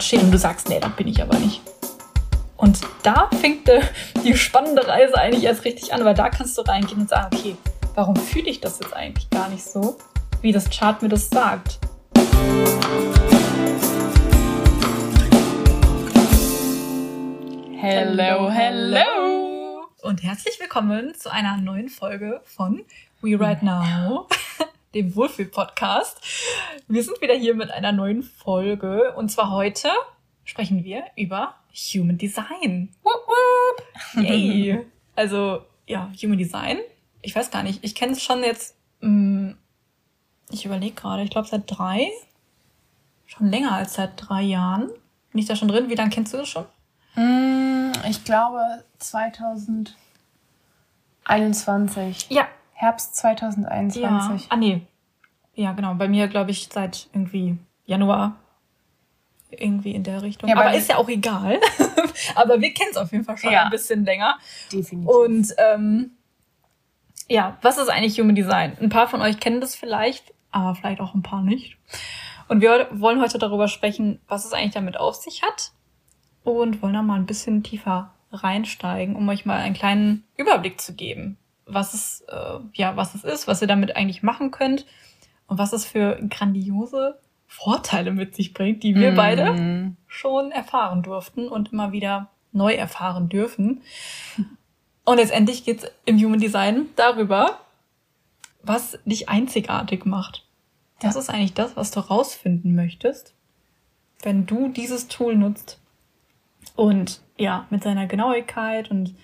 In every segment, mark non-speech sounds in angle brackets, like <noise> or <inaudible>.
steht und du sagst, nee, das bin ich aber nicht. Und da fängt die spannende Reise eigentlich erst richtig an, weil da kannst du reingehen und sagen, okay, warum fühle ich das jetzt eigentlich gar nicht so, wie das Chart mir das sagt? Hello, hello! Und herzlich willkommen zu einer neuen Folge von We Right Now, <laughs> dem Wohlfühl-Podcast. Wir sind wieder hier mit einer neuen Folge und zwar heute sprechen wir über Human Design. Woop, woop. Yay! <laughs> Also, ja, Human Design. Ich weiß gar nicht, ich kenne es schon jetzt, mh, mm, ich überlege gerade, ich glaube seit drei, schon länger als seit drei Jahren. Bin ich da schon drin? Wie lange kennst du das schon? Mm, ich glaube 2021. Ja. Herbst 2021. Ja. Ah, nee. Ja, genau. Bei mir, glaube ich, seit irgendwie Januar irgendwie in der Richtung. Ja, aber ist ja auch egal. <laughs> aber wir kennen es auf jeden Fall schon ja. ein bisschen länger. Definitiv. Und ähm, ja, was ist eigentlich Human Design? Ein paar von euch kennen das vielleicht, aber vielleicht auch ein paar nicht. Und wir wollen heute darüber sprechen, was es eigentlich damit auf sich hat und wollen da mal ein bisschen tiefer reinsteigen, um euch mal einen kleinen Überblick zu geben, was es äh, ja, was es ist, was ihr damit eigentlich machen könnt und was es für grandiose Vorteile mit sich bringt, die wir mm. beide schon erfahren durften und immer wieder neu erfahren dürfen. Und letztendlich geht es im Human Design darüber, was dich einzigartig macht. Das ist eigentlich das, was du rausfinden möchtest, wenn du dieses Tool nutzt. Und ja, mit seiner Genauigkeit und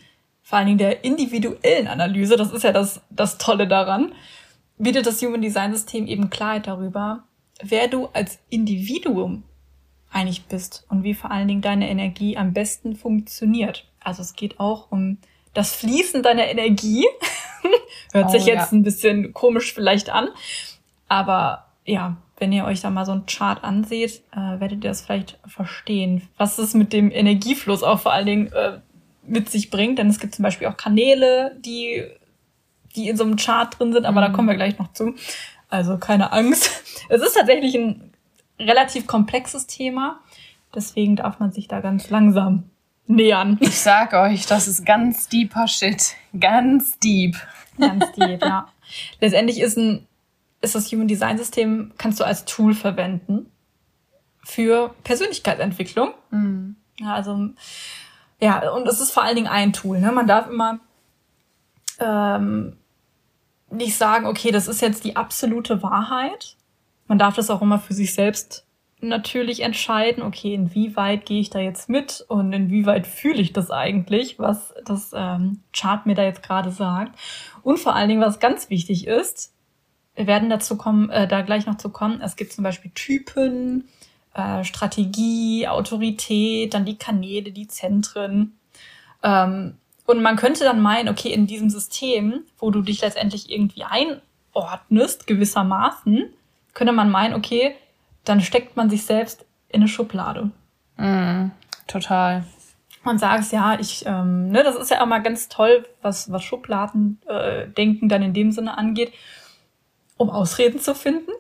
vor allen Dingen der individuellen Analyse, das ist ja das, das Tolle daran, bietet das Human Design System eben Klarheit darüber, wer du als Individuum eigentlich bist und wie vor allen Dingen deine Energie am besten funktioniert. Also es geht auch um das Fließen deiner Energie. <laughs> Hört oh, sich jetzt ja. ein bisschen komisch vielleicht an. Aber ja, wenn ihr euch da mal so ein Chart anseht, äh, werdet ihr das vielleicht verstehen, was es mit dem Energiefluss auch vor allen Dingen äh, mit sich bringt. Denn es gibt zum Beispiel auch Kanäle, die, die in so einem Chart drin sind, aber mhm. da kommen wir gleich noch zu. Also keine Angst. <laughs> Es ist tatsächlich ein relativ komplexes Thema. Deswegen darf man sich da ganz langsam nähern. Ich sag euch, das ist ganz deeper Shit. Ganz deep. Ganz deep, ja. Letztendlich ist ein, ist das Human Design System, kannst du als Tool verwenden für Persönlichkeitsentwicklung. Mhm. Ja, also, ja, und es ist vor allen Dingen ein Tool. Ne? Man darf immer ähm, nicht sagen, okay, das ist jetzt die absolute Wahrheit. Man darf das auch immer für sich selbst natürlich entscheiden, okay, inwieweit gehe ich da jetzt mit und inwieweit fühle ich das eigentlich, was das ähm, Chart mir da jetzt gerade sagt. Und vor allen Dingen, was ganz wichtig ist, wir werden dazu kommen, äh, da gleich noch zu kommen. Es gibt zum Beispiel Typen, äh, Strategie, Autorität, dann die Kanäle, die Zentren. Ähm, und man könnte dann meinen, okay, in diesem System, wo du dich letztendlich irgendwie einordnest, gewissermaßen, könnte man meinen, okay, dann steckt man sich selbst in eine Schublade. Mm, total. Man sagt ja, ich, ähm, ne, das ist ja immer ganz toll, was, was Schubladen äh, denken dann in dem Sinne angeht, um Ausreden zu finden,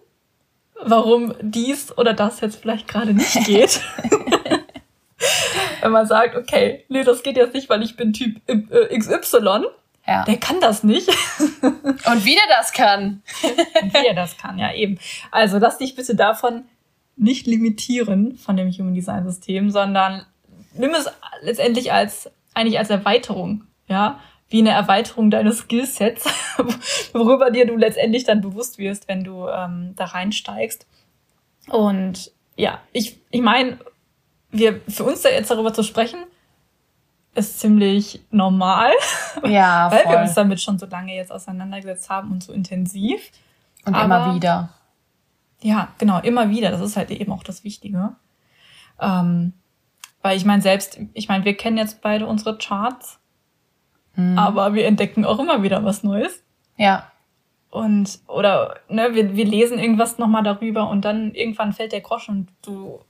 warum dies oder das jetzt vielleicht gerade nicht geht. <laughs> Wenn man sagt, okay, nee, das geht jetzt nicht, weil ich bin Typ äh, XY. Ja. Der kann das nicht. <laughs> Und wie der das kann. Und wie er das kann, ja eben. Also lass dich bitte davon nicht limitieren von dem Human Design System, sondern nimm es letztendlich als, eigentlich als Erweiterung, ja, wie eine Erweiterung deines Skillsets, <laughs> worüber dir du letztendlich dann bewusst wirst, wenn du ähm, da reinsteigst. Und ja, ich, ich meine, wir, für uns da jetzt darüber zu sprechen, ist ziemlich normal. <laughs> Ja, weil wir uns damit schon so lange jetzt auseinandergesetzt haben und so intensiv. Und Aber, immer wieder. Ja, genau, immer wieder. Das ist halt eben auch das Wichtige. Ähm, weil ich meine, selbst, ich meine, wir kennen jetzt beide unsere Charts, mhm. aber wir entdecken auch immer wieder was Neues. Ja. Und, oder, ne, wir, wir lesen irgendwas nochmal darüber und dann irgendwann fällt der Groschen und du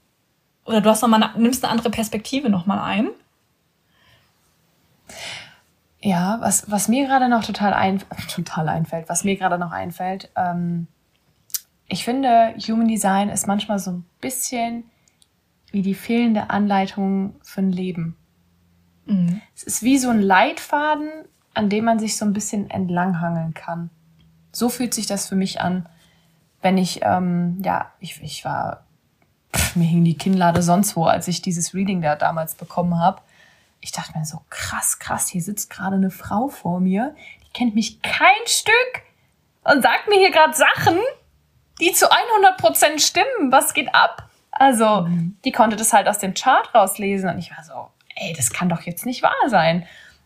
oder du hast noch mal nimmst eine andere Perspektive noch mal ein. Ja, was, was mir gerade noch total, ein, <laughs> total einfällt, was mir gerade noch einfällt, ähm, ich finde, Human Design ist manchmal so ein bisschen wie die fehlende Anleitung für ein Leben. Mhm. Es ist wie so ein Leitfaden, an dem man sich so ein bisschen entlanghangeln kann. So fühlt sich das für mich an, wenn ich, ähm, ja, ich, ich war, pff, mir hing die Kinnlade sonst wo, als ich dieses Reading da damals bekommen habe. Ich dachte mir so, krass, krass, hier sitzt gerade eine Frau vor mir, die kennt mich kein Stück und sagt mir hier gerade Sachen, die zu 100% stimmen. Was geht ab? Also, mhm. die konnte das halt aus dem Chart rauslesen und ich war so, ey, das kann doch jetzt nicht wahr sein.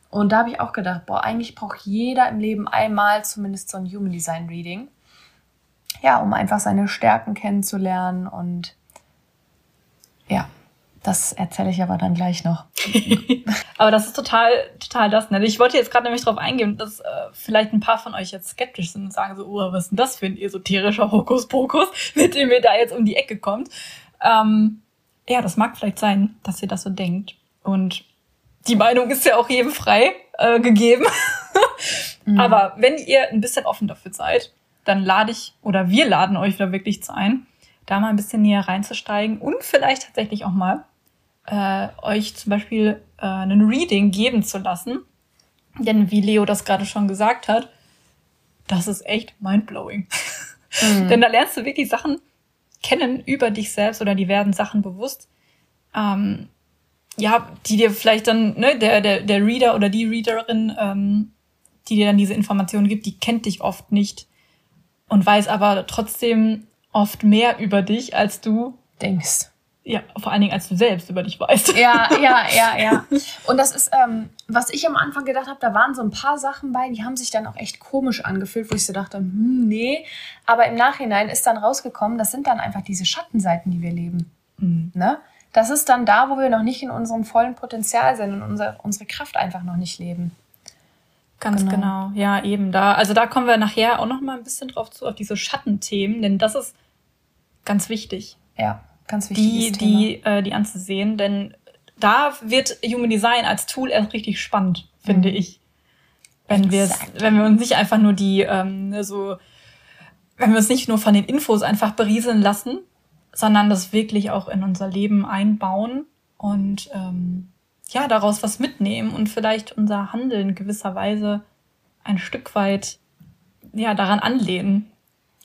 Und da habe ich auch gedacht, boah, eigentlich braucht jeder im Leben einmal zumindest so ein Human Design Reading. Ja, um einfach seine Stärken kennenzulernen und ja, das erzähle ich aber dann gleich noch. <laughs> aber das ist total, total das. Ne? Ich wollte jetzt gerade nämlich darauf eingehen, dass äh, vielleicht ein paar von euch jetzt skeptisch sind und sagen so, oh, was ist denn das für ein esoterischer Hokuspokus, <laughs> mit dem ihr da jetzt um die Ecke kommt. Ähm, ja, das mag vielleicht sein, dass ihr das so denkt. Und die Meinung ist ja auch jedem frei äh, gegeben. <laughs> mhm. Aber wenn ihr ein bisschen offen dafür seid, dann lade ich oder wir laden euch da wirklich zu ein, da mal ein bisschen näher reinzusteigen und vielleicht tatsächlich auch mal äh, euch zum Beispiel äh, einen Reading geben zu lassen. Denn wie Leo das gerade schon gesagt hat, das ist echt mindblowing. Mhm. <laughs> Denn da lernst du wirklich Sachen kennen über dich selbst oder die werden Sachen bewusst, ähm, ja, die dir vielleicht dann, ne, der, der, der Reader oder die Readerin, ähm, die dir dann diese Informationen gibt, die kennt dich oft nicht und weiß aber trotzdem oft mehr über dich, als du denkst. Ja, vor allen Dingen, als du selbst über dich weißt. Ja, ja, <laughs> ja, ja. Und das ist, ähm, was ich am Anfang gedacht habe, da waren so ein paar Sachen bei, die haben sich dann auch echt komisch angefühlt, wo ich so dachte, hm, nee. Aber im Nachhinein ist dann rausgekommen, das sind dann einfach diese Schattenseiten, die wir leben. Mhm. Ne? Das ist dann da, wo wir noch nicht in unserem vollen Potenzial sind und unser, unsere Kraft einfach noch nicht leben. Ganz genau. genau. Ja, eben da. Also da kommen wir nachher auch noch mal ein bisschen drauf zu, auf diese Schattenthemen, denn das ist ganz wichtig. Ja, ganz wichtig. Die, die, äh, die anzusehen, denn da wird Human Design als Tool erst richtig spannend, finde mhm. ich. Wenn wir wenn wir uns nicht einfach nur die ähm, so, wenn wir uns nicht nur von den Infos einfach berieseln lassen, sondern das wirklich auch in unser Leben einbauen und ähm, ja, daraus was mitnehmen und vielleicht unser Handeln gewisserweise ein Stück weit ja, daran anlehnen.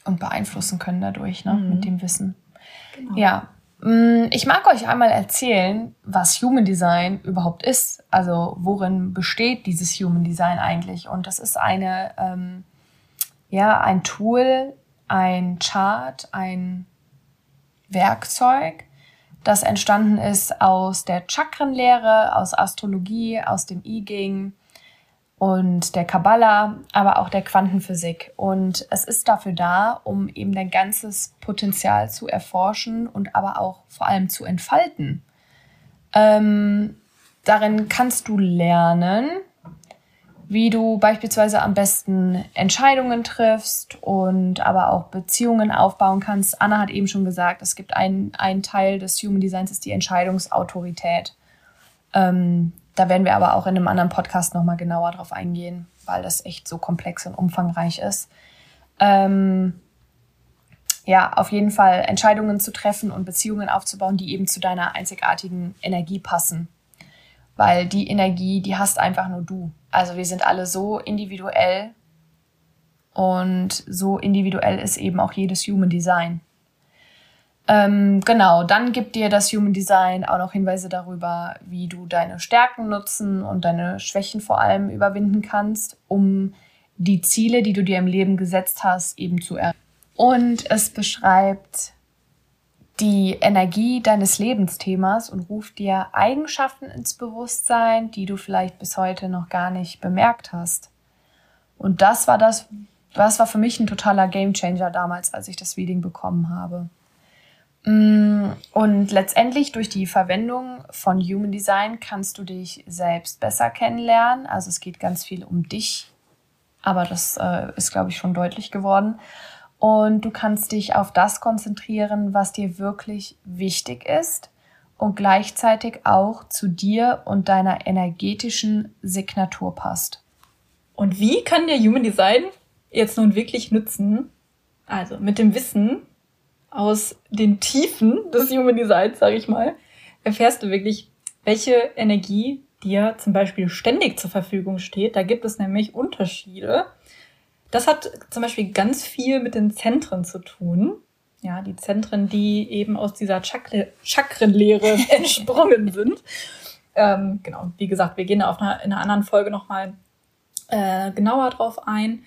Und beeinflussen können dadurch, ne, mhm. mit dem Wissen. Genau. Ja. Mm, ich mag euch einmal erzählen, was Human Design überhaupt ist. Also worin besteht dieses Human Design eigentlich? Und das ist eine, ähm, ja, ein Tool, ein Chart, ein Werkzeug, das entstanden ist aus der Chakrenlehre, aus Astrologie, aus dem I Ching und der Kabbala, aber auch der Quantenphysik. Und es ist dafür da, um eben dein ganzes Potenzial zu erforschen und aber auch vor allem zu entfalten. Ähm, darin kannst du lernen, wie du beispielsweise am besten Entscheidungen triffst und aber auch Beziehungen aufbauen kannst. Anna hat eben schon gesagt, es gibt einen, Teil des Human Designs, ist die Entscheidungsautorität. Ähm, da werden wir aber auch in einem anderen Podcast nochmal genauer drauf eingehen, weil das echt so komplex und umfangreich ist. Ähm, ja, auf jeden Fall Entscheidungen zu treffen und Beziehungen aufzubauen, die eben zu deiner einzigartigen Energie passen. Weil die Energie, die hast einfach nur du. Also wir sind alle so individuell und so individuell ist eben auch jedes Human Design. Ähm, genau, dann gibt dir das Human Design auch noch Hinweise darüber, wie du deine Stärken nutzen und deine Schwächen vor allem überwinden kannst, um die Ziele, die du dir im Leben gesetzt hast, eben zu erreichen. Und es beschreibt die Energie deines Lebensthemas und ruft dir Eigenschaften ins Bewusstsein, die du vielleicht bis heute noch gar nicht bemerkt hast. Und das war das, das war für mich ein totaler Gamechanger damals, als ich das Reading bekommen habe. Mm, und letztendlich durch die Verwendung von Human Design kannst du dich selbst besser kennenlernen. Also es geht ganz viel um dich, aber das äh, ist, glaube ich, schon deutlich geworden und du kannst dich auf das konzentrieren, was dir wirklich wichtig ist und gleichzeitig auch zu dir und deiner energetischen Signatur passt. Und wie kann der Human Design jetzt nun wirklich nützen? Also mit dem Wissen aus den Tiefen des Human Designs, sage ich mal, erfährst du wirklich, welche Energie dir zum Beispiel ständig zur Verfügung steht. Da gibt es nämlich Unterschiede. Das hat zum Beispiel ganz viel mit den Zentren zu tun. Ja, die Zentren, die eben aus dieser Chakre Chakrenlehre <laughs> entsprungen sind. Ähm, genau, wie gesagt, wir gehen auf einer, in einer anderen Folge nochmal äh, genauer drauf ein.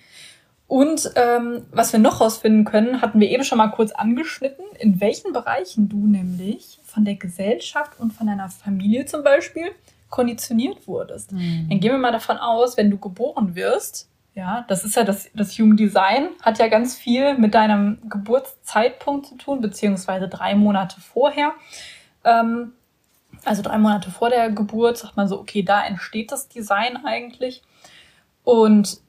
Und ähm, was wir noch rausfinden können, hatten wir eben schon mal kurz angeschnitten, in welchen Bereichen du nämlich von der Gesellschaft und von deiner Familie zum Beispiel konditioniert wurdest. Mhm. Dann gehen wir mal davon aus, wenn du geboren wirst, ja, das ist ja das, das Human Design, hat ja ganz viel mit deinem Geburtszeitpunkt zu tun, beziehungsweise drei Monate vorher. Ähm, also drei Monate vor der Geburt sagt man so, okay, da entsteht das Design eigentlich. Und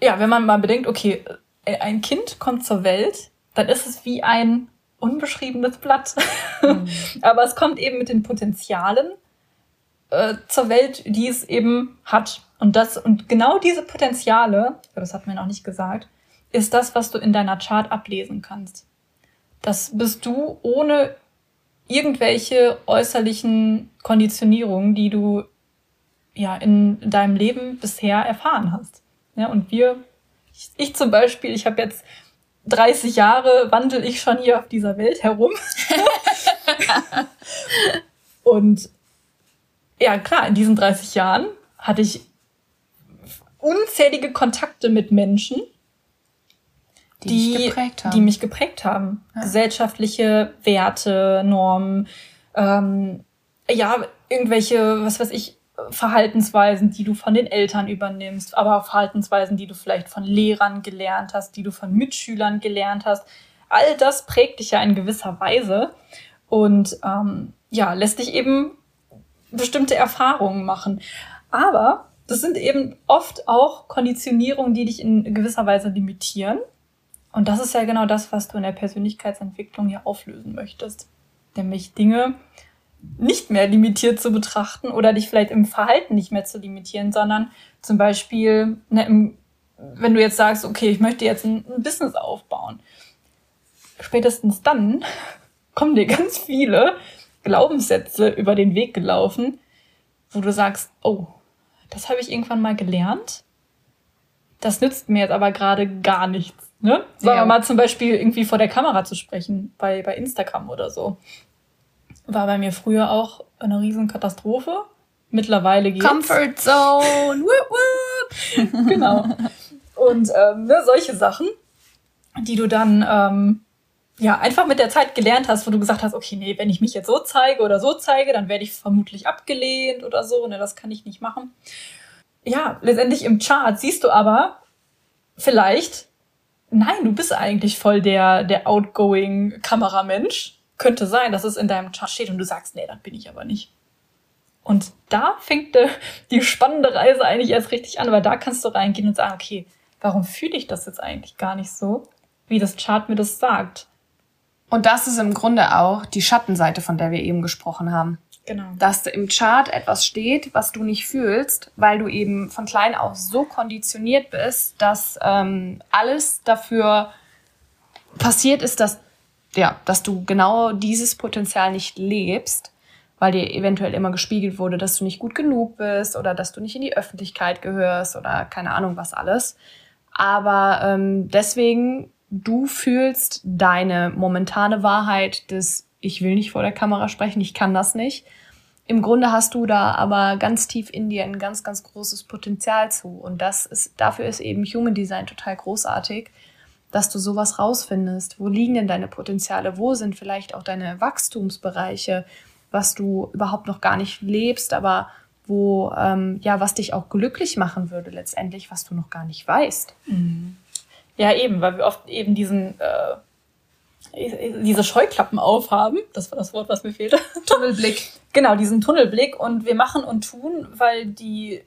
ja, wenn man mal bedenkt, okay, äh, ein Kind kommt zur Welt, dann ist es wie ein unbeschriebenes Blatt. <laughs> Mhm. Aber es kommt eben mit den Potenzialen äh, zur Welt, die es eben hat. Und das, und genau diese Potenziale, das hat man noch nicht gesagt, ist das, was du in deiner Chart ablesen kannst. Das bist du ohne irgendwelche äußerlichen Konditionierungen, die du ja in deinem Leben bisher erfahren hast. Ja, und wir, ich, ich zum Beispiel, ich habe jetzt 30 Jahre wandel ich schon hier auf dieser Welt herum. <laughs> und ja, klar, in diesen 30 Jahren hatte ich unzählige Kontakte mit Menschen, die, die, mich, geprägt haben. Die mich geprägt haben. Ja. Gesellschaftliche Werte, Normen, ähm, ja, irgendwelche, was weiß ich, Verhaltensweisen, die du von den Eltern übernimmst, aber auch Verhaltensweisen, die du vielleicht von Lehrern gelernt hast, die du von Mitschülern gelernt hast. All das prägt dich ja in gewisser Weise und ähm, ja, lässt dich eben bestimmte Erfahrungen machen. Aber das sind eben oft auch Konditionierungen, die dich in gewisser Weise limitieren. Und das ist ja genau das, was du in der Persönlichkeitsentwicklung ja auflösen möchtest. Nämlich Dinge, nicht mehr limitiert zu betrachten oder dich vielleicht im Verhalten nicht mehr zu limitieren, sondern zum Beispiel, ne, im, wenn du jetzt sagst, okay, ich möchte jetzt ein, ein Business aufbauen, spätestens dann <laughs> kommen dir ganz viele Glaubenssätze über den Weg gelaufen, wo du sagst, oh, das habe ich irgendwann mal gelernt. Das nützt mir jetzt aber gerade gar nichts. Ne? Sagen ja. wir mal zum Beispiel irgendwie vor der Kamera zu sprechen, bei, bei Instagram oder so war bei mir früher auch eine Riesenkatastrophe. Mittlerweile geht's. Comfort Zone. <laughs> whoop, whoop. genau. Und ähm, ne, solche Sachen, die du dann ähm, ja einfach mit der Zeit gelernt hast, wo du gesagt hast, okay, nee, wenn ich mich jetzt so zeige oder so zeige, dann werde ich vermutlich abgelehnt oder so. Ne, das kann ich nicht machen. Ja, letztendlich im Chart siehst du aber vielleicht, nein, du bist eigentlich voll der der outgoing Kameramensch könnte sein, dass es in deinem Chart steht und du sagst, nee, das bin ich aber nicht. Und da fängt die spannende Reise eigentlich erst richtig an, weil da kannst du reingehen und sagen, okay, warum fühle ich das jetzt eigentlich gar nicht so, wie das Chart mir das sagt? Und das ist im Grunde auch die Schattenseite, von der wir eben gesprochen haben. Genau. Dass im Chart etwas steht, was du nicht fühlst, weil du eben von klein auf so konditioniert bist, dass ähm, alles dafür passiert ist, dass ja, dass du genau dieses Potenzial nicht lebst, weil dir eventuell immer gespiegelt wurde, dass du nicht gut genug bist oder dass du nicht in die Öffentlichkeit gehörst oder keine Ahnung was alles. Aber ähm, deswegen, du fühlst deine momentane Wahrheit des ich will nicht vor der Kamera sprechen, ich kann das nicht. Im Grunde hast du da aber ganz tief in dir ein ganz, ganz großes Potenzial zu. Und das ist, dafür ist eben Human Design total großartig, dass du sowas rausfindest. Wo liegen denn deine Potenziale? Wo sind vielleicht auch deine Wachstumsbereiche, was du überhaupt noch gar nicht lebst, aber wo, ähm, ja, was dich auch glücklich machen würde letztendlich, was du noch gar nicht weißt. Mhm. Ja, eben, weil wir oft eben diesen, äh, diese Scheuklappen aufhaben. Das war das Wort, was mir fehlte. <laughs> Tunnelblick. genau, diesen Tunnelblick. Und wir machen und tun, weil die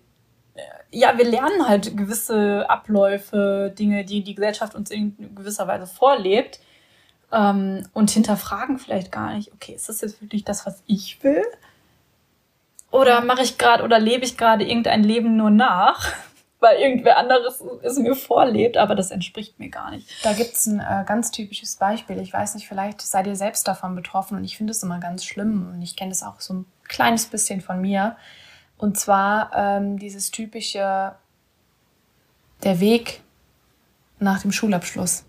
ja, wir lernen halt gewisse Abläufe, Dinge, die die Gesellschaft uns in gewisser Weise vorlebt ähm, und hinterfragen vielleicht gar nicht, okay, ist das jetzt wirklich das, was ich will? Oder mache ich gerade oder lebe ich gerade irgendein Leben nur nach? Weil irgendwer anderes es mir vorlebt, aber das entspricht mir gar nicht. Da gibt es ein äh, ganz typisches Beispiel. Ich weiß nicht, vielleicht seid ihr selbst davon betroffen und ich finde es immer ganz schlimm und ich kenne das auch so ein kleines bisschen von mir. Und zwar ähm, dieses typische, der Weg nach dem Schulabschluss,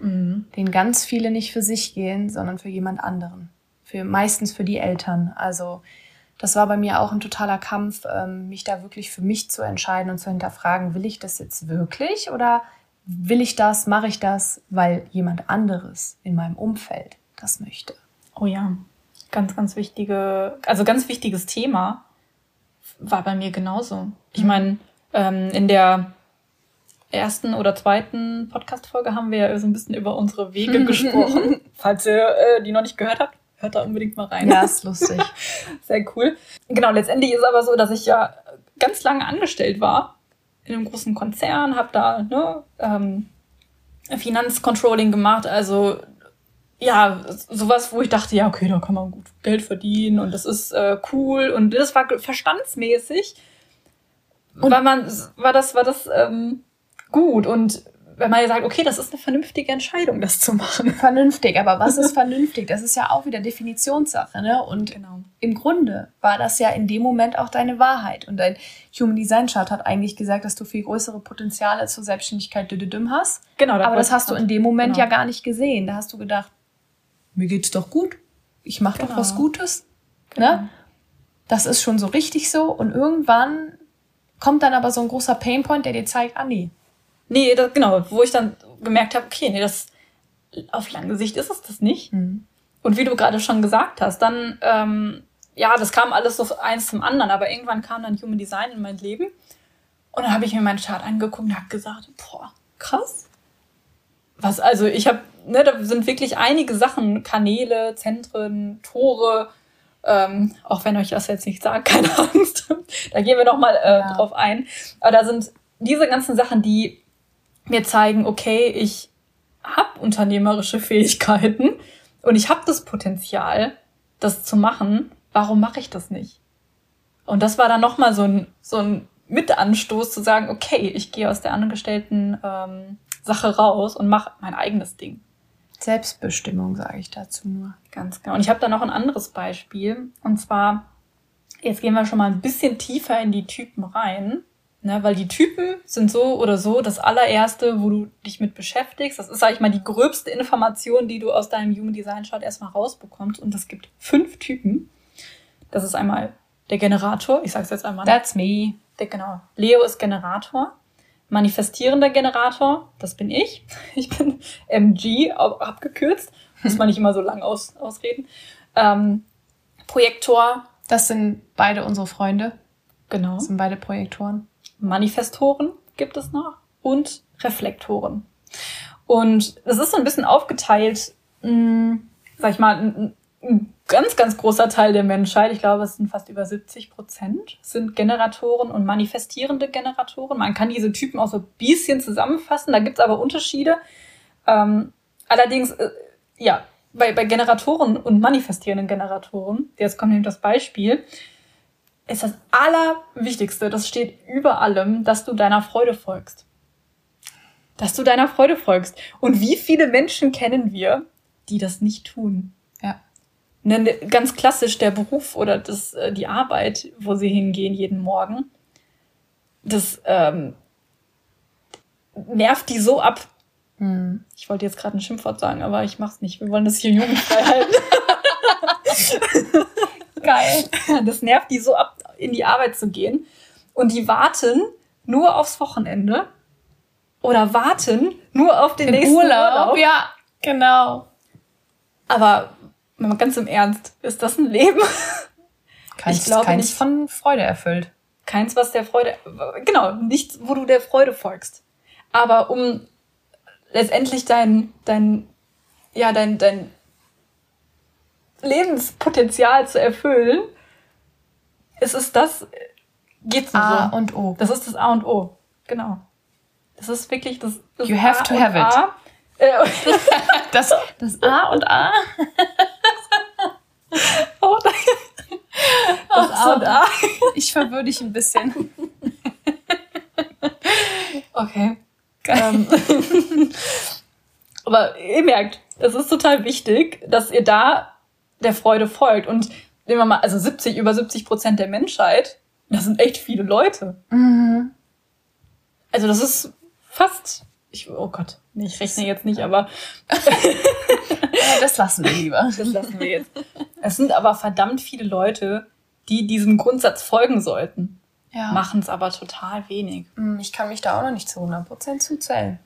mhm. den ganz viele nicht für sich gehen, sondern für jemand anderen. Für, meistens für die Eltern. Also das war bei mir auch ein totaler Kampf, ähm, mich da wirklich für mich zu entscheiden und zu hinterfragen, will ich das jetzt wirklich oder will ich das, mache ich das, weil jemand anderes in meinem Umfeld das möchte. Oh ja, ganz, ganz wichtige, also ganz wichtiges Thema war bei mir genauso. Ich mhm. meine, ähm, in der ersten oder zweiten Podcast-Folge haben wir ja so ein bisschen über unsere Wege <laughs> gesprochen. Falls ihr äh, die noch nicht gehört habt, hört da unbedingt mal rein. Ja, ist lustig. <laughs> Sehr cool. Genau, letztendlich ist aber so, dass ich ja ganz lange angestellt war in einem großen Konzern, habe da ne, ähm, Finanzcontrolling gemacht, also ja, sowas, wo ich dachte, ja, okay, da kann man gut Geld verdienen und das ist äh, cool und das war verstandsmäßig. Und war man, war das, war das ähm, gut und wenn man ja sagt, okay, das ist eine vernünftige Entscheidung, das zu machen. Vernünftig, aber was <laughs> ist vernünftig? Das ist ja auch wieder Definitionssache, ne? Und genau. im Grunde war das ja in dem Moment auch deine Wahrheit. Und dein Human Design Chart hat eigentlich gesagt, dass du viel größere Potenziale zur Selbstständigkeit hast. Genau. Aber das hast du in dem Moment genau. ja gar nicht gesehen. Da hast du gedacht, mir geht's doch gut. Ich mache genau. doch was Gutes. Genau. Ne? Das ist schon so richtig so. Und irgendwann kommt dann aber so ein großer Painpoint, der dir zeigt, ah nee, Nee, das, genau, wo ich dann gemerkt habe, okay, nee, das auf lange Sicht ist es das nicht. Mhm. Und wie du gerade schon gesagt hast, dann, ähm, ja, das kam alles so eins zum anderen, aber irgendwann kam dann Human Design in mein Leben. Und dann habe ich mir meinen Chart angeguckt und habe gesagt, boah, krass. Was, also ich habe, ne, da sind wirklich einige Sachen, Kanäle, Zentren, Tore, ähm, auch wenn euch das jetzt nicht sagt, <laughs> keine Angst. da gehen wir nochmal äh, ja. drauf ein. Aber da sind diese ganzen Sachen, die mir zeigen, okay, ich habe unternehmerische Fähigkeiten und ich habe das Potenzial, das zu machen. Warum mache ich das nicht? Und das war dann nochmal so ein, so ein Mitanstoß zu sagen, okay, ich gehe aus der angestellten ähm, Sache raus und mache mein eigenes Ding. Selbstbestimmung sage ich dazu nur. Ganz genau. Und ich habe da noch ein anderes Beispiel. Und zwar, jetzt gehen wir schon mal ein bisschen tiefer in die Typen rein. Ne, weil die Typen sind so oder so das allererste, wo du dich mit beschäftigst. Das ist, sag ich mal, die gröbste Information, die du aus deinem Human Design Chart erstmal rausbekommst. Und es gibt fünf Typen. Das ist einmal der Generator. Ich sag's jetzt einmal. That's me. Der, genau. Leo ist Generator. Manifestierender Generator, das bin ich. <laughs> Ich bin MG, abgekürzt. Muss man nicht immer so lang aus, ausreden. Ähm, Projektor. Das sind beide unsere Freunde. Genau. Das sind beide Projektoren. Manifestoren gibt es noch und Reflektoren. Und es ist so ein bisschen aufgeteilt, mh, hm, sag ich mal, ein, ein ganz, ganz großer Teil der Menschheit, ich glaube, es sind fast über 70 Prozent, sind Generatoren und manifestierende Generatoren. Man kann diese Typen auch so ein bisschen zusammenfassen, da gibt es aber Unterschiede. Ähm, allerdings, äh, ja, bei, bei Generatoren und manifestierenden Generatoren, jetzt kommt nämlich das Beispiel, ist das Allerwichtigste, das steht über allem, dass du deiner Freude folgst. Dass du deiner Freude folgst. Und wie viele Menschen kennen wir, die das nicht tun? Ja. Ne, ne, ganz klassisch der Beruf oder das, äh, die Arbeit, wo sie hingehen jeden Morgen. Das ähm, nervt die so ab. Hm. Ich wollte jetzt gerade ein Schimpfwort sagen, aber ich mach's nicht. Wir wollen das hier jugendfrei halten. <laughs> <laughs> Geil. Das nervt die so ab, in die Arbeit zu gehen. Und die warten nur aufs Wochenende oder warten nur auf den, den nächsten Urlaub. Urlaub. Ja, genau. Aber ganz im Ernst, ist das ein Leben? <laughs> Keins, ich glaube keins nicht. von Freude erfüllt. Keins, was der Freude, genau, nichts, wo du der Freude folgst. Aber um letztendlich dein, dein, ja, dein, dein Lebenspotenzial zu erfüllen, ist es das, geht's nur A so. und O. Das ist das A und O. Genau. Das ist wirklich das, das You have A to have it. A. Äh, <laughs> das, das A und A. oh, das <laughs> A und A. Ich verwirre dich ein bisschen. <laughs> Okay. Ähm, aber ihr merkt, es ist total wichtig, dass ihr da der Freude folgt. Und nehmen wir mal, also 70, über 70 Prozent der Menschheit, das sind echt viele Leute. Mhm. Also das ist fast, ich, oh Gott, ich rechne jetzt nicht, aber. das lassen wir lieber. <laughs> Das lassen wir jetzt. Es sind aber verdammt viele Leute, die diesem Grundsatz folgen sollten. Ja. Machen es aber total wenig. Hm, ich kann mich da auch noch nicht zu 100% zuzählen.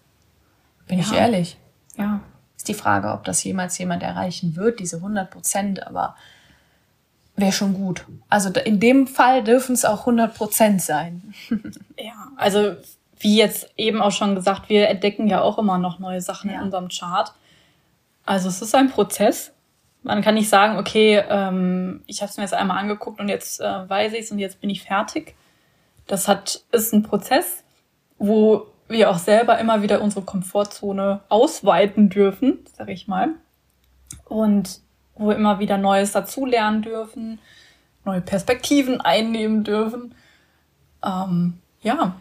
Bin ja. ich ehrlich. Ja. Ist die Frage, ob das jemals jemand erreichen wird, diese 100%, aber wäre schon gut. Also in dem Fall dürfen es auch 100% sein. <laughs> ja, also wie jetzt eben auch schon gesagt, wir entdecken ja auch immer noch neue Sachen ja. in unserem Chart. Also es ist ein Prozess. Man kann nicht sagen, okay, ähm, ich habe es mir jetzt einmal angeguckt und jetzt äh, weiß ich es und jetzt bin ich fertig. Das hat, ist ein Prozess, wo wir auch selber immer wieder unsere Komfortzone ausweiten dürfen, sag ich mal. Und wo wir immer wieder Neues dazulernen dürfen, neue Perspektiven <laughs> einnehmen dürfen. Ähm, ja.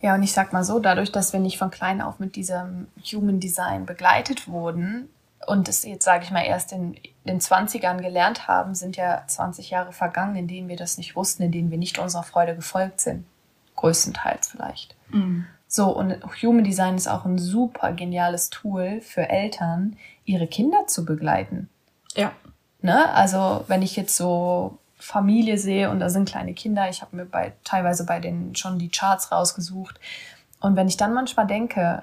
Ja, und ich sag mal so, dadurch, dass wir nicht von klein auf mit diesem Human Design begleitet wurden und es jetzt, sage ich mal, erst in den 20ern gelernt haben, sind ja 20 Jahre vergangen, in denen wir das nicht wussten, in denen wir nicht unserer Freude gefolgt sind. Größtenteils vielleicht. Mhm. So, und Human Design ist auch ein super geniales Tool für Eltern, ihre Kinder zu begleiten. Ja. Ne? Also, wenn ich jetzt so Familie sehe und da sind kleine Kinder, ich habe mir bei, teilweise bei denen schon die Charts rausgesucht. Und wenn ich dann manchmal denke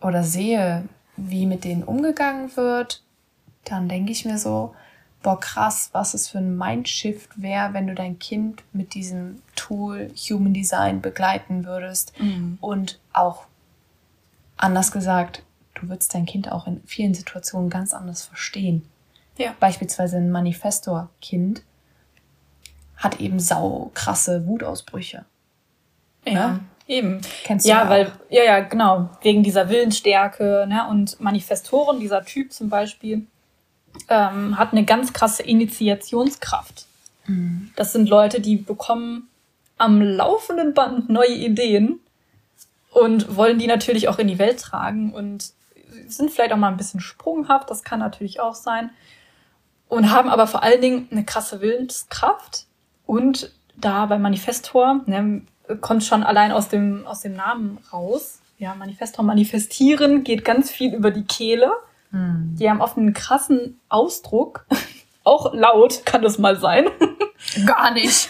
oder sehe, wie mit denen umgegangen wird, dann denke ich mir so, boah, krass, was es für ein Mindshift wäre, wenn du dein Kind mit diesem Tool Human Design begleiten würdest. Mhm. Und auch anders gesagt, du würdest dein Kind auch in vielen Situationen ganz anders verstehen. Ja. Beispielsweise ein Manifestor-Kind hat eben sau krasse Wutausbrüche. Ja. Ne? Eben. Kennst du ja, weil, ja, ja, genau. Wegen dieser Willensstärke, ne? Und Manifestoren, dieser Typ zum Beispiel, ähm, hat eine ganz krasse Initiationskraft. Mhm. Das sind Leute, die bekommen am laufenden Band neue Ideen und wollen die natürlich auch in die Welt tragen und sind vielleicht auch mal ein bisschen sprunghaft, das kann natürlich auch sein. Und haben aber vor allen Dingen eine krasse Willenskraft und da beim Manifestor, ne, kommt schon allein aus dem, aus dem Namen raus. Ja, Manifestor manifestieren geht ganz viel über die Kehle. Hm. Die haben oft einen krassen Ausdruck. <laughs> Auch laut kann das mal sein. <laughs> Gar nicht.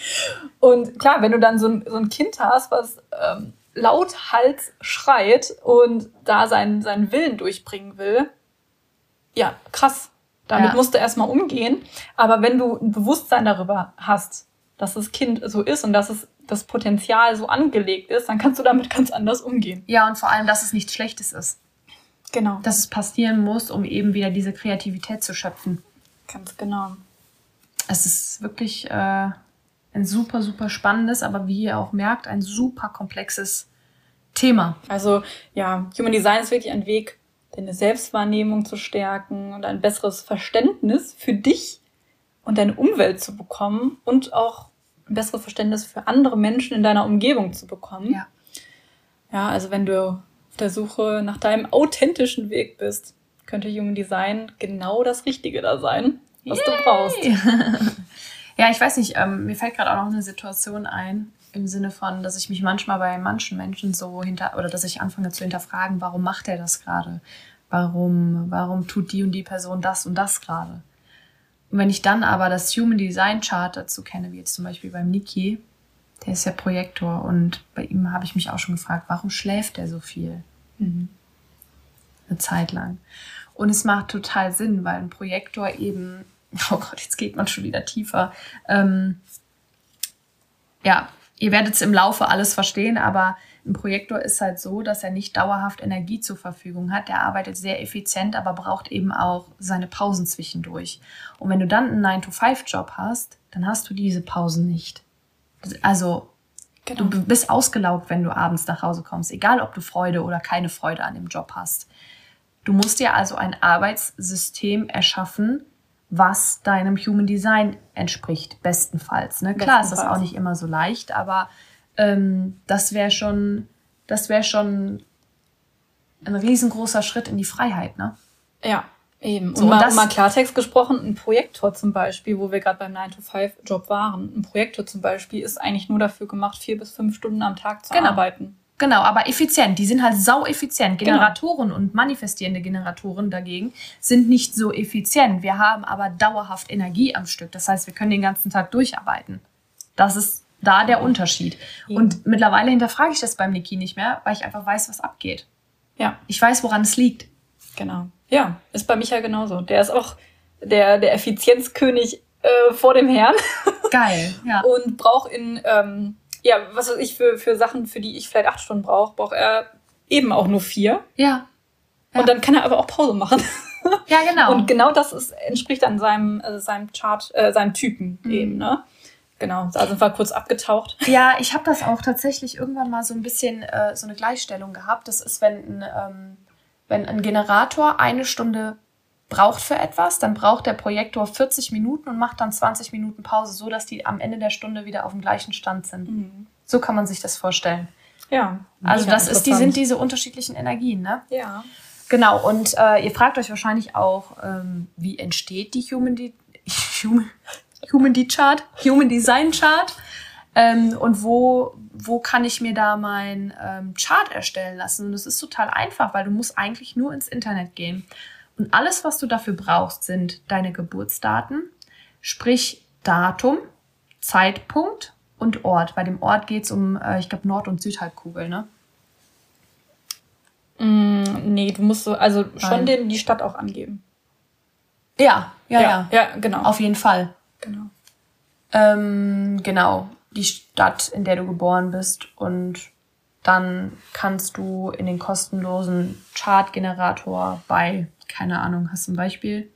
<laughs> Und klar, wenn du dann so ein, so ein Kind hast, was ähm, lauthals schreit und da seinen, seinen Willen durchbringen will, ja, krass. Damit ja. musst du erstmal umgehen. Aber wenn du ein Bewusstsein darüber hast, dass das Kind so ist und dass es das Potenzial so angelegt ist, dann kannst du damit ganz anders umgehen. Ja, und vor allem, dass es nichts Schlechtes ist. Genau. Dass es passieren muss, um eben wieder diese Kreativität zu schöpfen. Ganz genau. Es ist wirklich äh, ein super, super spannendes, aber wie ihr auch merkt, ein super komplexes Thema. Also ja, Human Design ist wirklich ein Weg, deine Selbstwahrnehmung zu stärken und ein besseres Verständnis für dich und deine Umwelt zu bekommen und auch ein besseres Verständnis für andere Menschen in deiner Umgebung zu bekommen. Ja. Ja, also wenn du auf der Suche nach deinem authentischen Weg bist, könnte Human Design genau das Richtige da sein, was Yay. du brauchst. <laughs> ja, ich weiß nicht, ähm, mir fällt gerade auch noch eine Situation ein, im Sinne von, dass ich mich manchmal bei manchen Menschen so hinter, oder dass ich anfange zu hinterfragen, warum macht er das gerade? Warum, warum tut die und die Person das und das gerade? Und wenn ich dann aber das Human Design Chart dazu kenne, wie jetzt zum Beispiel beim Niki, der ist ja Projektor und bei ihm habe ich mich auch schon gefragt, warum schläft er so viel? Mhm. Eine Zeit lang. Und es macht total Sinn, weil ein Projektor eben, <laughs> oh Gott, jetzt geht man schon wieder tiefer. Ähm, ja, ihr werdet es im Laufe alles verstehen, aber ein Projektor ist halt so, dass er nicht dauerhaft Energie zur Verfügung hat. Der arbeitet sehr effizient, aber braucht eben auch seine Pausen zwischendurch. Und wenn du dann einen 9-to-5-Job hast, dann hast du diese Pausen nicht. Also genau. du bist ausgelaugt, wenn du abends nach Hause kommst, egal ob du Freude oder keine Freude an dem Job hast. Du musst dir also ein Arbeitssystem erschaffen, was deinem Human Design entspricht, bestenfalls. Ne? Klar, bestenfalls. ist das auch nicht immer so leicht, aber ähm, das wäre schon das wäre schon ein riesengroßer Schritt in die Freiheit, ne? Ja, eben. So, und, mal, und mal Klartext gesprochen, ein Projektor zum Beispiel, wo wir gerade beim 9-to-5-Job waren, ein Projektor zum Beispiel ist eigentlich nur dafür gemacht, vier bis fünf Stunden am Tag zu genau. arbeiten. Genau, aber effizient. Die sind halt sau effizient. Genau. Generatoren genau. und manifestierende Generatoren dagegen sind nicht so effizient. Wir haben aber dauerhaft Energie am Stück. Das heißt, wir können den ganzen Tag durcharbeiten. Das ist da der Unterschied. Ja. Und mittlerweile hinterfrage ich das beim Niki nicht mehr, weil ich einfach weiß, was abgeht. Ja. Ich weiß, woran es liegt. Genau. Ja, ist bei Micha genauso. Der ist auch der, der Effizienzkönig äh, vor dem Herrn. Geil, <laughs> ja. Und braucht in, ähm, ja, was weiß ich, für, für Sachen, für die ich vielleicht acht Stunden brauche, braucht er eben auch nur vier. Ja. ja. Und dann kann er aber auch Pause machen. <laughs> Ja, genau. Und genau das ist, entspricht dann seinem, also seinem Chart, äh, seinem Typen mhm. eben, ne? Genau, sind wir kurz abgetaucht. Ja, ich habe das auch tatsächlich irgendwann mal so ein bisschen äh, so eine Gleichstellung gehabt. Das ist, wenn ein, ähm, wenn ein Generator eine Stunde braucht für etwas, dann braucht der Projektor 40 Minuten und macht dann 20 Minuten Pause, so dass die am Ende der Stunde wieder auf dem gleichen Stand sind. Mhm. So kann man sich das vorstellen. Ja. Also das ist, die sind diese unterschiedlichen Energien, ne? Ja. Genau. Und äh, ihr fragt euch wahrscheinlich auch, ähm, wie entsteht die Human, die <laughs> Human Human, De Chart, Human Design Chart. Ähm, und wo, wo kann ich mir da mein ähm, Chart erstellen lassen? Und das ist total einfach, weil du musst eigentlich nur ins Internet gehen. Und alles, was du dafür brauchst, sind deine Geburtsdaten, sprich Datum, Zeitpunkt und Ort. Bei dem Ort geht es um, äh, ich glaube, Nord- und Südhalbkugel, ne? Mm, nee, du musst so, also schon den, die Stadt auch angeben. Ja, ja, ja, ja. Ja, genau. Auf jeden Fall. Genau. Ähm, genau, die Stadt, in der du geboren bist. Und dann kannst du in den kostenlosen Chartgenerator bei, keine Ahnung, hast du ein Beispiel,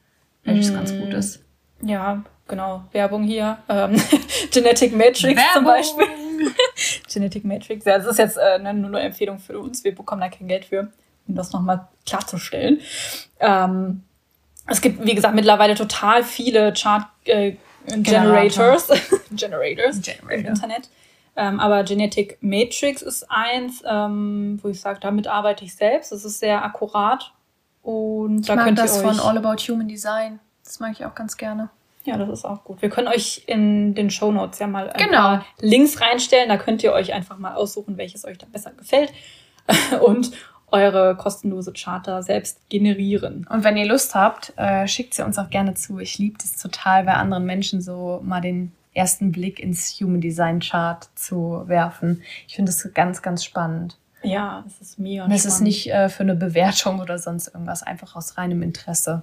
welches mm, ganz gut ist? Ja, genau. Werbung hier. Ähm, <laughs> Genetic Matrix Werbung. zum Beispiel. <laughs> Genetic Matrix. Ja, das ist jetzt äh, eine, nur eine Empfehlung für uns. Wir bekommen da kein Geld für, um das nochmal klarzustellen. Ähm, es gibt, wie gesagt, mittlerweile total viele Chart, äh, Generators, <laughs> Generators Generator. im Internet. Ähm, aber Genetic Matrix ist eins, ähm, wo ich sage, damit arbeite ich selbst. Das ist sehr akkurat. Und ich da mag könnt das von All About Human Design. Das mag ich auch ganz gerne. Ja, das ist auch gut. Wir können euch in den Show Notes ja mal ein genau. paar Links reinstellen. Da könnt ihr euch einfach mal aussuchen, welches euch da besser gefällt. <laughs> Und eure kostenlose Charter selbst generieren. Und wenn ihr Lust habt, äh, schickt sie uns auch gerne zu. Ich liebe das total, bei anderen Menschen so mal den ersten Blick ins Human Design Chart zu werfen. Ich finde das ganz, ganz spannend. Ja, es ist mega Und es ist nicht äh, für eine Bewertung oder sonst irgendwas, einfach aus reinem Interesse.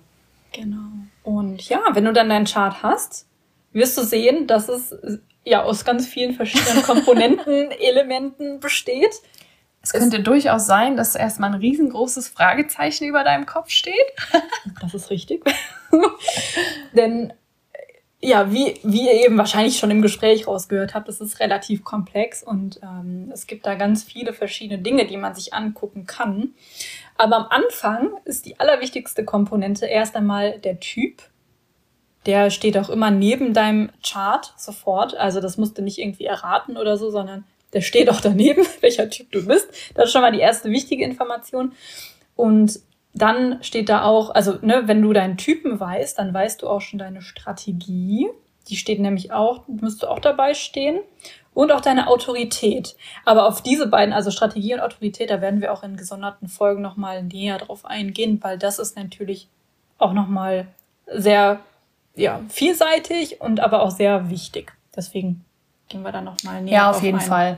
Genau. Und ja, wenn du dann deinen Chart hast, wirst du sehen, dass es ja aus ganz vielen verschiedenen <laughs> Komponenten, Elementen besteht. Es könnte es durchaus sein, dass erstmal ein riesengroßes Fragezeichen über deinem Kopf steht. das ist richtig. <laughs> Denn ja, wie, wie ihr eben wahrscheinlich schon im Gespräch rausgehört habt, es ist relativ komplex und ähm, es gibt da ganz viele verschiedene Dinge, die man sich angucken kann. Aber am Anfang ist die allerwichtigste Komponente erst einmal der Typ. Der steht auch immer neben deinem Chart sofort. Also das musst du nicht irgendwie erraten oder so, sondern der steht auch daneben, <laughs> welcher Typ du bist. Das ist schon mal die erste wichtige Information. Und dann steht da auch, also ne, wenn du deinen Typen weißt, dann weißt du auch schon deine Strategie. Die steht nämlich auch, müsste auch dabei stehen. Und auch deine Autorität. Aber auf diese beiden, also Strategie und Autorität, da werden wir auch in gesonderten Folgen nochmal näher drauf eingehen, weil das ist natürlich auch nochmal sehr ja, vielseitig und aber auch sehr wichtig. Deswegen gehen wir dann nochmal näher Ja, auf jeden ein. Fall.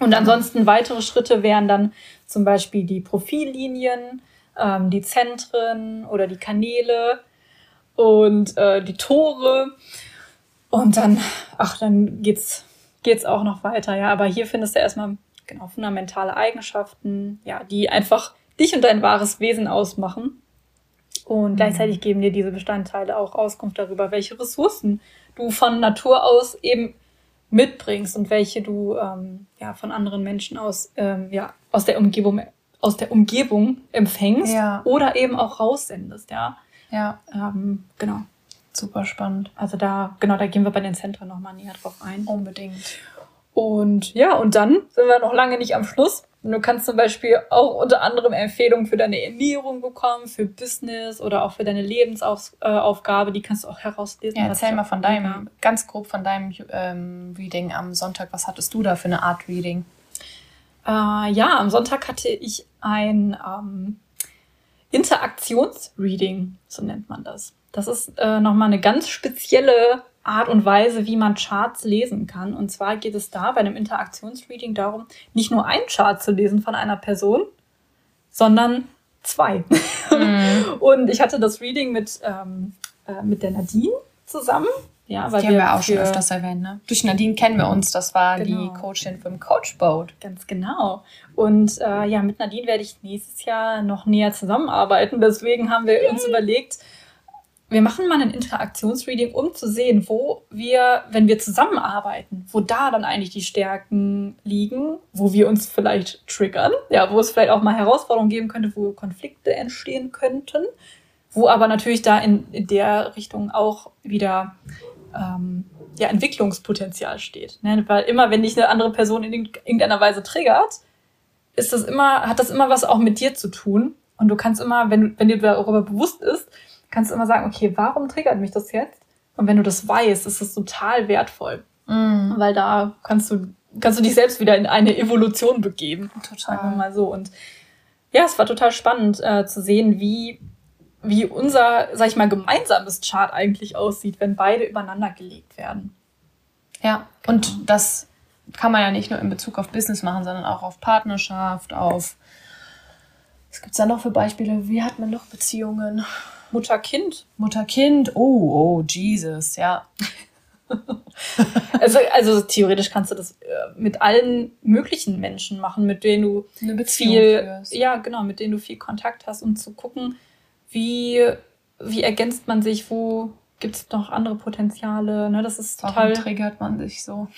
Und ansonsten weitere Schritte wären dann zum Beispiel die Profillinien, ähm, die Zentren oder die Kanäle und äh, die Tore. Und dann, ach, dann geht's, geht's auch noch weiter, ja. Aber hier findest du erstmal genau fundamentale Eigenschaften, ja, die einfach dich und dein wahres Wesen ausmachen. Und mhm. gleichzeitig geben dir diese Bestandteile auch Auskunft darüber, welche Ressourcen du von Natur aus eben mitbringst und welche du ähm, ja von anderen Menschen aus ähm, ja aus der Umgebung aus der Umgebung empfängst ja. oder eben auch raussendest, ja. Ja. Ähm, genau. Super spannend. Also da genau da gehen wir bei den Zentren noch mal näher drauf ein. Unbedingt. Und ja und dann sind wir noch lange nicht am Schluss. Du kannst zum Beispiel auch unter anderem Empfehlungen für deine Ernährung bekommen, für Business oder auch für deine Lebensaufgabe. Die kannst du auch herauslesen. Ja, erzähl mal von deinem, ganz grob von deinem ähm, Reading am Sonntag. Was hattest du da für eine Art Reading? Äh, ja, am Sonntag hatte ich ein ähm, Interaktionsreading, so nennt man das. Das ist äh, nochmal eine ganz spezielle Art und Weise, wie man Charts lesen kann. Und zwar geht es da bei einem Interaktionsreading darum, nicht nur ein Chart zu lesen von einer Person, sondern zwei. Mhm. <laughs> und ich hatte das Reading mit, ähm, äh, mit der Nadine zusammen. Ja, weil die wir haben wir auch schon öfters erwähnt, ne? Durch Nadine kennen wir uns, das war genau. die Coachin vom Coachboat. Ganz genau. Und äh, ja, mit Nadine werde ich nächstes Jahr noch näher zusammenarbeiten. Deswegen haben wir uns überlegt, wir machen mal ein Interaktionsreading, um zu sehen, wo wir, wenn wir zusammenarbeiten, wo da dann eigentlich die Stärken liegen, wo wir uns vielleicht triggern, ja, wo es vielleicht auch mal Herausforderungen geben könnte, wo Konflikte entstehen könnten, wo aber natürlich da in, in der Richtung auch wieder ähm, ja, Entwicklungspotenzial steht. Ne? Weil immer, wenn dich eine andere Person in irgendeiner Weise triggert, ist das immer, hat das immer was auch mit dir zu tun. Und du kannst immer, wenn, wenn dir darüber bewusst ist, kannst du immer sagen, okay, warum triggert mich das jetzt? Und wenn du das weißt, ist das total wertvoll. Mm. Weil da kannst du, kannst du dich selbst wieder in eine Evolution begeben. Total. Sagen wir mal so. Und ja, es war total spannend äh, zu sehen, wie, wie unser, sag ich mal, gemeinsames Chart eigentlich aussieht, wenn beide übereinander gelegt werden. Ja, genau. und das kann man ja nicht nur in Bezug auf Business machen, sondern auch auf Partnerschaft, auf was gibt's da noch für Beispiele? Wie hat man noch Beziehungen? Mutter-Kind. Mutter-Kind, oh, oh, Jesus, ja. <laughs> also, also theoretisch kannst du das äh, mit allen möglichen Menschen machen, mit denen du viel, führst. ja genau, mit denen du viel Kontakt hast, um zu gucken, wie wie ergänzt man sich, wo gibt es noch andere Potenziale, ne? Das ist total. Warum triggert man sich so?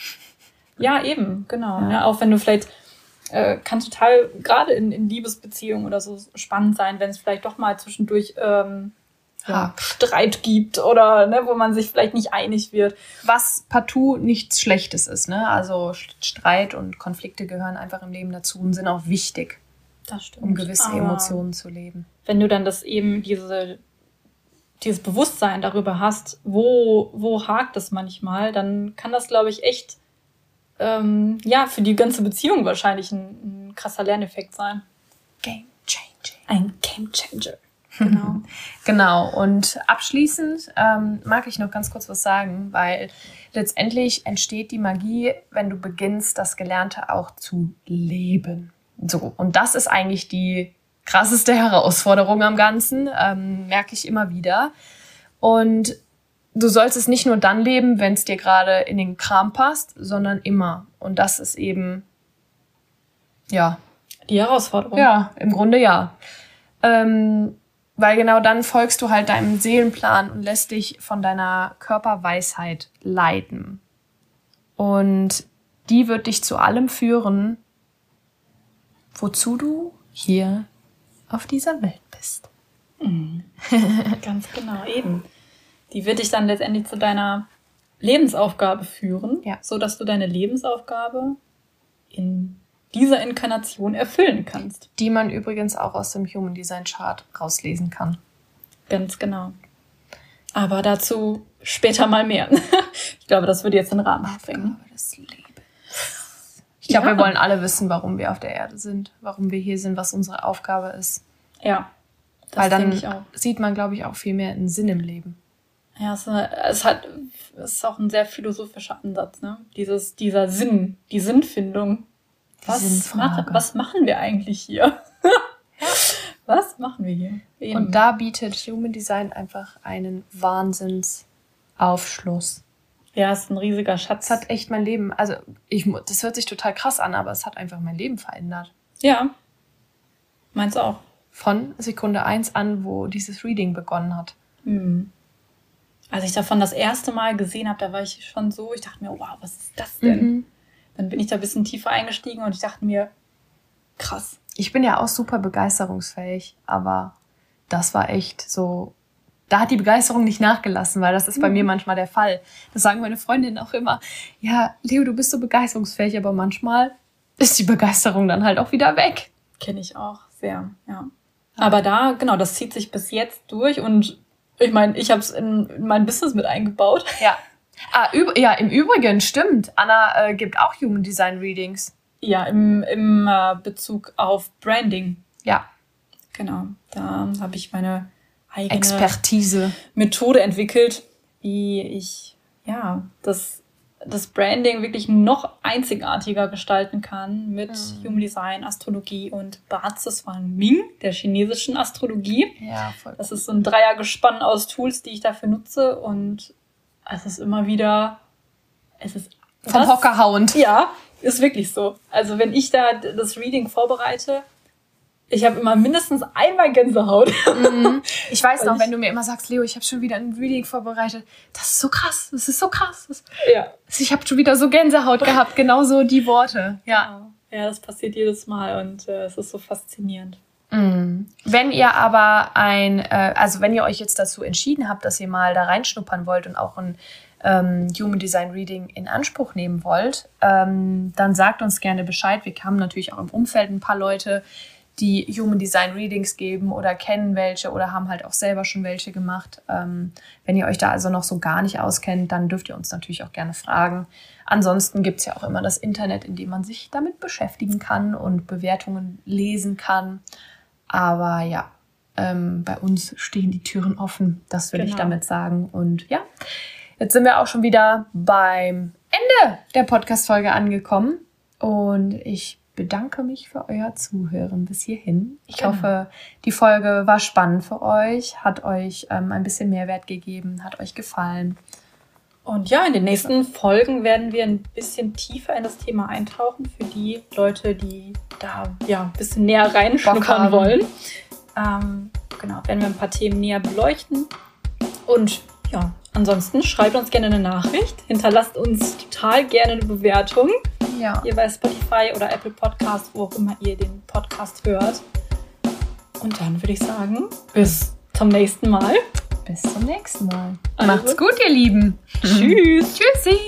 Ja, eben, genau. Ja. ja auch wenn du vielleicht äh, kann total gerade in, in Liebesbeziehungen oder so spannend sein, wenn es vielleicht doch mal zwischendurch ähm, ja, Streit gibt oder ne, wo man sich vielleicht nicht einig wird. Was partout nichts Schlechtes ist. Ne? Also Streit und Konflikte gehören einfach im Leben dazu und sind auch wichtig, um gewisse Aber Emotionen zu leben. Wenn du dann das eben diese dieses Bewusstsein darüber hast, wo, wo hakt es manchmal, dann kann das, glaube ich, echt ähm, ja, für die ganze Beziehung wahrscheinlich ein, ein krasser Lerneffekt sein. Game Changer. Ein Game Changer. <laughs> Genau. genau. Und abschließend ähm, mag ich noch ganz kurz was sagen, weil letztendlich entsteht die Magie, wenn du beginnst, das Gelernte auch zu leben. So. Und das ist eigentlich die krasseste Herausforderung am Ganzen, ähm, merke ich immer wieder. Und du sollst es nicht nur dann leben, wenn es dir gerade in den Kram passt, sondern immer. Und das ist eben, ja. Die Herausforderung. Ja, im Grunde ja. Ähm, weil genau dann folgst du halt deinem Seelenplan und lässt dich von deiner Körperweisheit leiten. Und die wird dich zu allem führen, wozu du hier auf dieser Welt bist. Mhm. <laughs> Ganz genau, eben. Die wird dich dann letztendlich zu deiner Lebensaufgabe führen, ja. so dass du deine Lebensaufgabe in dieser Inkarnation erfüllen kannst. Die man übrigens auch aus dem Human Design Chart rauslesen kann. Ganz genau. Aber dazu später mal mehr. <laughs> ich glaube, das würde jetzt den Rahmen sprengen. Ich glaube, ja. wir wollen alle wissen, warum wir auf der Erde sind, warum wir hier sind, was unsere Aufgabe ist. Ja. Das Weil dann sieht man, glaube ich, auch viel mehr einen Sinn im Leben. Ja, es, es hat, es ist auch ein sehr philosophischer Ansatz, ne? Dieses, dieser Sinn, die Sinnfindung was, mach, was machen wir eigentlich hier? <laughs> was machen wir hier? Eben. Und da bietet Human Design einfach einen Wahnsinnsaufschluss. Ja, es ist ein riesiger Schatz. Es hat echt mein Leben, also ich, das hört sich total krass an, aber es hat einfach mein Leben verändert. Ja. Meinst du auch? Von Sekunde 1 an, wo dieses Reading begonnen hat. Mhm. Als ich davon das erste Mal gesehen habe, da war ich schon so, ich dachte mir, wow, was ist das denn? Mhm. Dann bin ich da ein bisschen tiefer eingestiegen und ich dachte mir, krass. Ich bin ja auch super begeisterungsfähig, aber das war echt so, da hat die Begeisterung nicht nachgelassen, weil das ist bei mhm. mir manchmal der Fall. Das sagen meine Freundinnen auch immer. Ja, Leo, du bist so begeisterungsfähig, aber manchmal ist die Begeisterung dann halt auch wieder weg. Kenne ich auch sehr, ja. Aber da, genau, das zieht sich bis jetzt durch und ich meine, ich habe es in, in mein Business mit eingebaut. <laughs> Ja. Ah, ja, im Übrigen, stimmt. Anna äh, gibt auch Human Design Readings. Ja, im, im äh, Bezug auf Branding. Ja. Genau. Da habe ich meine eigene Expertise. Methode entwickelt, wie ich ja das, das Branding wirklich noch einzigartiger gestalten kann mit mhm. Human Design, Astrologie und Basis von Ming, der chinesischen Astrologie. Ja, voll. Das ist so ein Dreiergespann aus Tools, die ich dafür nutze und es ist immer wieder, es ist vom Hocker hauend. Ja, ist wirklich so. Also wenn ich da das Reading vorbereite, ich habe immer mindestens einmal Gänsehaut. Mhm. <laughs> Ich weiß noch, wenn du mir immer sagst, Leo, ich habe schon wieder ein Reading vorbereitet. Das ist so krass. Das ist so krass. Das, ja. Ich habe schon wieder so Gänsehaut gehabt. Genauso die Worte. Ja. Ja, das passiert jedes Mal und äh, es ist so faszinierend. Mhm. Wenn ihr aber ein, äh, also wenn ihr euch jetzt dazu entschieden habt, dass ihr mal da reinschnuppern wollt und auch ein ähm, Human Design Reading in Anspruch nehmen wollt, ähm, dann sagt uns gerne Bescheid. Wir haben natürlich auch im Umfeld ein paar Leute, die Human Design Readings geben oder kennen welche oder haben halt auch selber schon welche gemacht. Ähm, wenn ihr euch da also noch so gar nicht auskennt, dann dürft ihr uns natürlich auch gerne fragen. Ansonsten gibt es ja auch immer das Internet, in dem man sich damit beschäftigen kann und Bewertungen lesen kann. Aber ja, ähm, bei uns stehen die Türen offen, das will genau. ich damit sagen. Und ja, jetzt sind wir auch schon wieder beim Ende der Podcast-Folge angekommen. Und ich bedanke mich für euer Zuhören bis hierhin. Ich genau. hoffe, die Folge war spannend für euch, hat euch ähm, ein bisschen Mehrwert gegeben, hat euch gefallen. Und ja, in den nächsten Folgen werden wir ein bisschen tiefer in das Thema eintauchen für die Leute, die da ja ein bisschen näher reinschnuppern wollen. Ähm, genau, werden wir ein paar Themen näher beleuchten. Und ja, ansonsten schreibt uns gerne eine Nachricht, hinterlasst uns total gerne eine Bewertung. Ja. Hier bei Spotify oder Apple Podcast, wo auch immer ihr den Podcast hört. Und dann würde ich sagen, bis zum nächsten Mal. Bis zum nächsten Mal. Also. Macht's gut, ihr Lieben. Tschüss. Tschüssi.